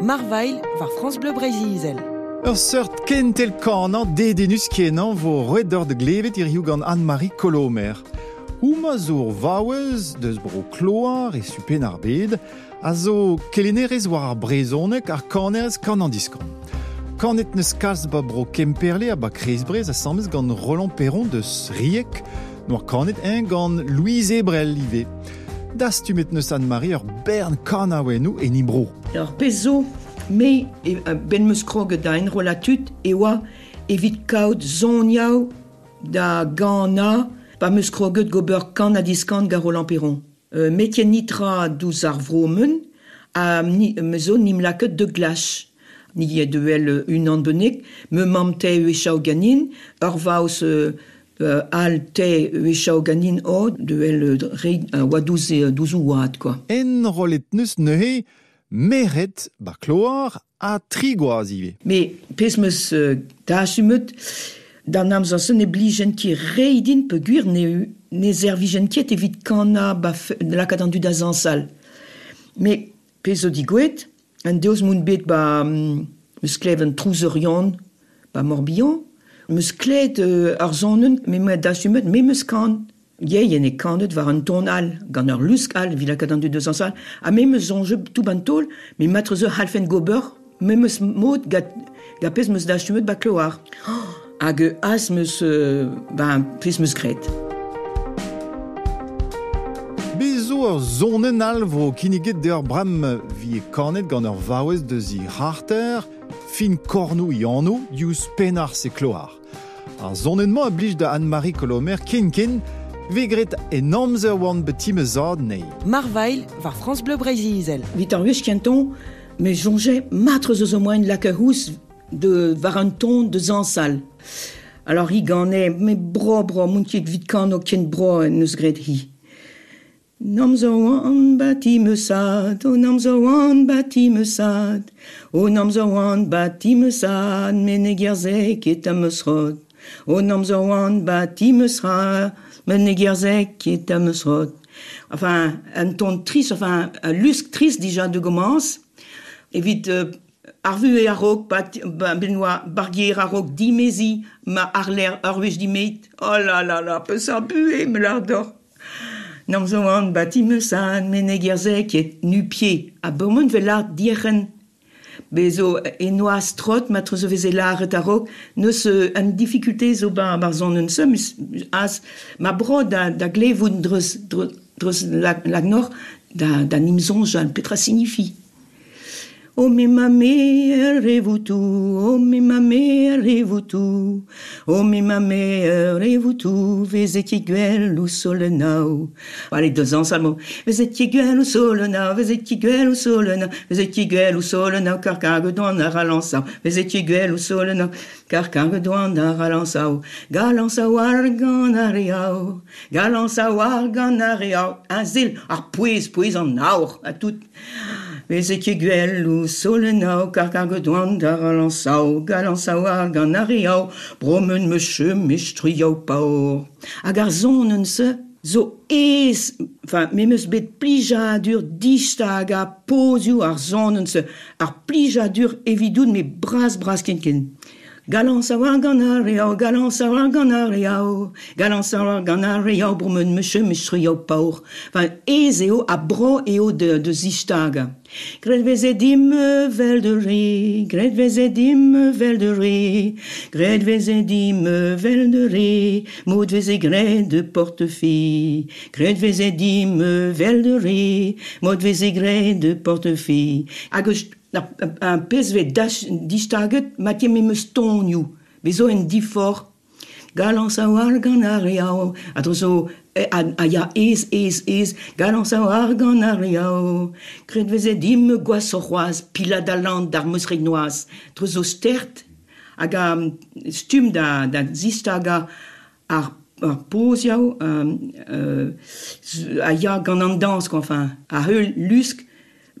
Marvail war France Bleu Brésil. Ur seurt kentel kanan dedenus kenan vo redor de glevet ir you gant Anne-Marie Colomer. Ouma zo vaouez deus bro kloar e supen ar bed, a zo kelenerez war ar brezonek ar kanerez kan an diskant. Kanet neus kalz ba bro kemperle a ba kresbrez a samez gant Roland Perron deus riek, noir kanet en gant Louise Ebrel. Das tu met neus Anne-Marie ur bern kanaouenou en ibro. Alors, peso, me e, ben meus kroget da en rolatut, e evit kaout zoniao da gana pa meus kroget gober kan a diskant gar. Euh, metien nitra douz a ni, mezo nim laket de glache. Ni e duel un an benek, me mam te e chao ganin, euh, euh, al te wechao ganin o de el re euh, oa douze, douze ouad, quoi. En rolet neus neuhe, meret ba kloar a trigoaz ive. Me pesmes euh, tachumet, da namz an sen e blijen ki reidin pe guir ne, ne zervijen et evit kana ba lakadan du da zansal. Me pez o digwet, an deus moun bet ba um, eus kleven trouzerion, ba morbihan, meus klev uh, ar zonen me me meus kan. Ie, yen e kanet war an ton al, gant ur lusk al, vila du deus a me meus zonje tout ban tol, me matre zo halfen gober, me meus mod gat, ga pez meus da sumet ba kloar. Oh, hag as meus, ba, pez meus gret. Bezo ur zonen al vo kiniget de ur bram vi e kanet gant ur vaouez deus i harter, fin kornou i anno, penar se kloar. Ar zonenman a blij da Anne-Marie Colomer ken, vegret en amzer oan betime zad nei. Marvail war France Bleu Brésil. Vit ar wech kenton, me jonge matre zo moen lak hous de var an ton de zansal. Alors hi gane, me bro bro, moun kiek vit kan o ken bro en eus gret hi. Nam zo an bati me sad, o nam zo an bati me sad, o nam zo an bati me sad, men e gerzek et am eus rod. O nam zo an bati me sra, men e gerzek et am eus rod. Enfin, un ton triste, enfin, un lusk triste déjà de commence. Evit euh, arvu e arok, bat, ba, benoa, bargier arok, dimezi, ma arler, arvej dimeit. Oh là là là, peu sa bue, me l'ardor. Nam zo an bati me san, men e gerzek et nu pied. A bomon ve l'art dieren. Bezo e noa strot, matre zo veze l'art et arok, neus an difficulté zo ba bar zon un as ma bro da, da glevoun dreus, dreus, dreus lag, lag nor, da, da. O me ma mère et vous tout, o me ma mère et vous tout, o me ma mère et vous tout, vezet guel ou solenau. Allez, deux ans seulement. Vezet guel ou solenau, vezet guel ou solenau, vezet guel ou solenau, car cargue doan a ralançau, vezet guel ou solenau, car cargue doan a ralançau, galançau argan ariau, galançau argan ariau, un zil, ar pouez, pouez en aur, à tout. veze ket gwelloù, solennoù, kar kar gedouan dar alansaou, galansaou ar gant ariaou, bromen me che mestriaou paour. Hag ar zon un se, zo ez, enfin, memeus bet plijadur distag a pozioù ar zon un se, ar plijadur evidoun me bras bras ken ken. Galan savoir ganariao, galan savoir ganariao, galan savoir ganariao, bromen me che mistriau paur. Enfin, ez eo a bro eo de, de zistaga. Gret veze dim vel de re, gret veze dim vel de re, gret veze dim vel de re, maud veze gret de portefille, gret Na, un pez ve distaget matiem me stonioù, bezo en difor. Galan sa war gant ar reao, a trozo a, a ya ez, ez, ez, galan sa war gant ar reao. Kret veze dim gwaz o c'hoaz, pila da land d'ar meus regnoaz, trozo stert, hag a stum da, da zistaga ar ar poz um, euh, a ya gant an dansk, enfin, a heul lusk,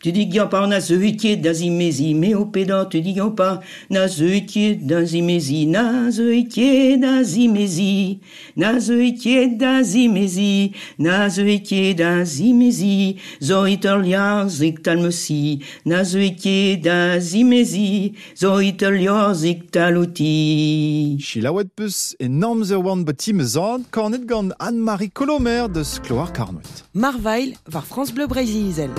Tu dis qu'il pas na mais au pédant, tu dis qu'il pas na zeuitier d'azimezi, na zeuitier d'azimezi, na zeuitier d'azimezi, na zeuitier d'azimezi, zoiterlia ziktalmesi, na zeuitier d'azimezi, zoiterlia ziktaluti. Chilawet peus enorm eur oan betim zad, kornet gant Anne-Marie Colomer de Skloar Carnot. Marvail war France Bleu Brésil.